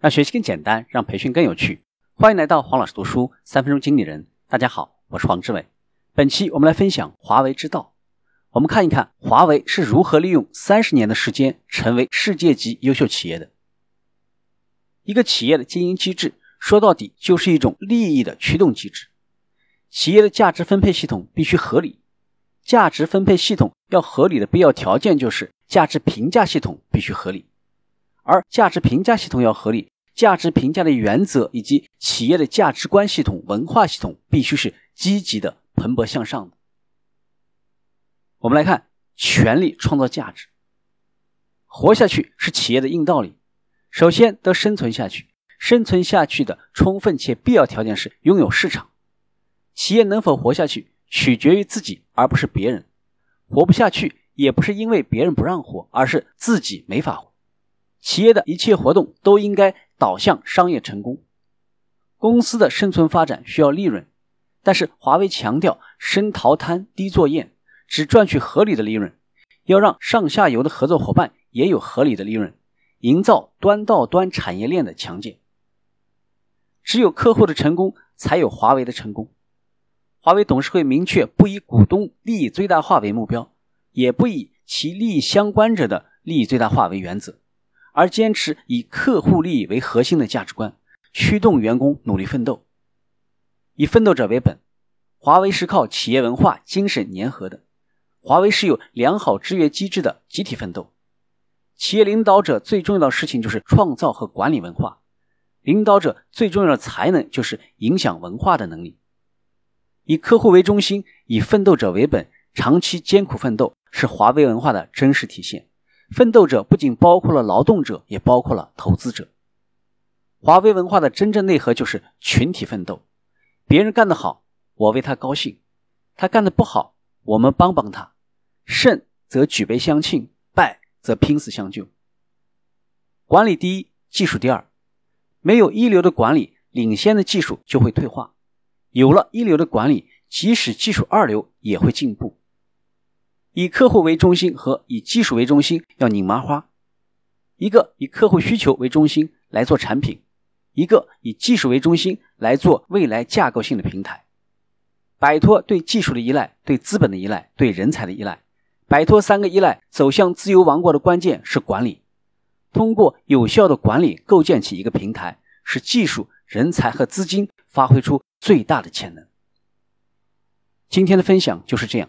让学习更简单，让培训更有趣。欢迎来到黄老师读书三分钟经理人。大家好，我是黄志伟。本期我们来分享华为之道。我们看一看华为是如何利用三十年的时间成为世界级优秀企业的。一个企业的经营机制，说到底就是一种利益的驱动机制。企业的价值分配系统必须合理。价值分配系统要合理的必要条件就是价值评价系统必须合理。而价值评价系统要合理，价值评价的原则以及企业的价值观系统、文化系统必须是积极的、蓬勃向上的。我们来看，权力创造价值，活下去是企业的硬道理。首先得生存下去，生存下去的充分且必要条件是拥有市场。企业能否活下去，取决于自己，而不是别人。活不下去，也不是因为别人不让活，而是自己没法活。企业的一切活动都应该导向商业成功。公司的生存发展需要利润，但是华为强调深淘滩低作业，只赚取合理的利润，要让上下游的合作伙伴也有合理的利润，营造端到端产业链的强健。只有客户的成功，才有华为的成功。华为董事会明确不以股东利益最大化为目标，也不以其利益相关者的利益最大化为原则。而坚持以客户利益为核心的价值观，驱动员工努力奋斗，以奋斗者为本。华为是靠企业文化精神粘合的，华为是有良好制约机制的集体奋斗。企业领导者最重要的事情就是创造和管理文化，领导者最重要的才能就是影响文化的能力。以客户为中心，以奋斗者为本，长期艰苦奋斗是华为文化的真实体现。奋斗者不仅包括了劳动者，也包括了投资者。华为文化的真正内核就是群体奋斗。别人干得好，我为他高兴；他干得不好，我们帮帮他。胜则举杯相庆，败则拼死相救。管理第一，技术第二。没有一流的管理，领先的技术就会退化；有了一流的管理，即使技术二流也会进步。以客户为中心和以技术为中心要拧麻花，一个以客户需求为中心来做产品，一个以技术为中心来做未来架构性的平台，摆脱对技术的依赖、对资本的依赖、对人才的依赖，摆脱三个依赖，走向自由王国的关键是管理。通过有效的管理构建起一个平台，使技术、人才和资金发挥出最大的潜能。今天的分享就是这样。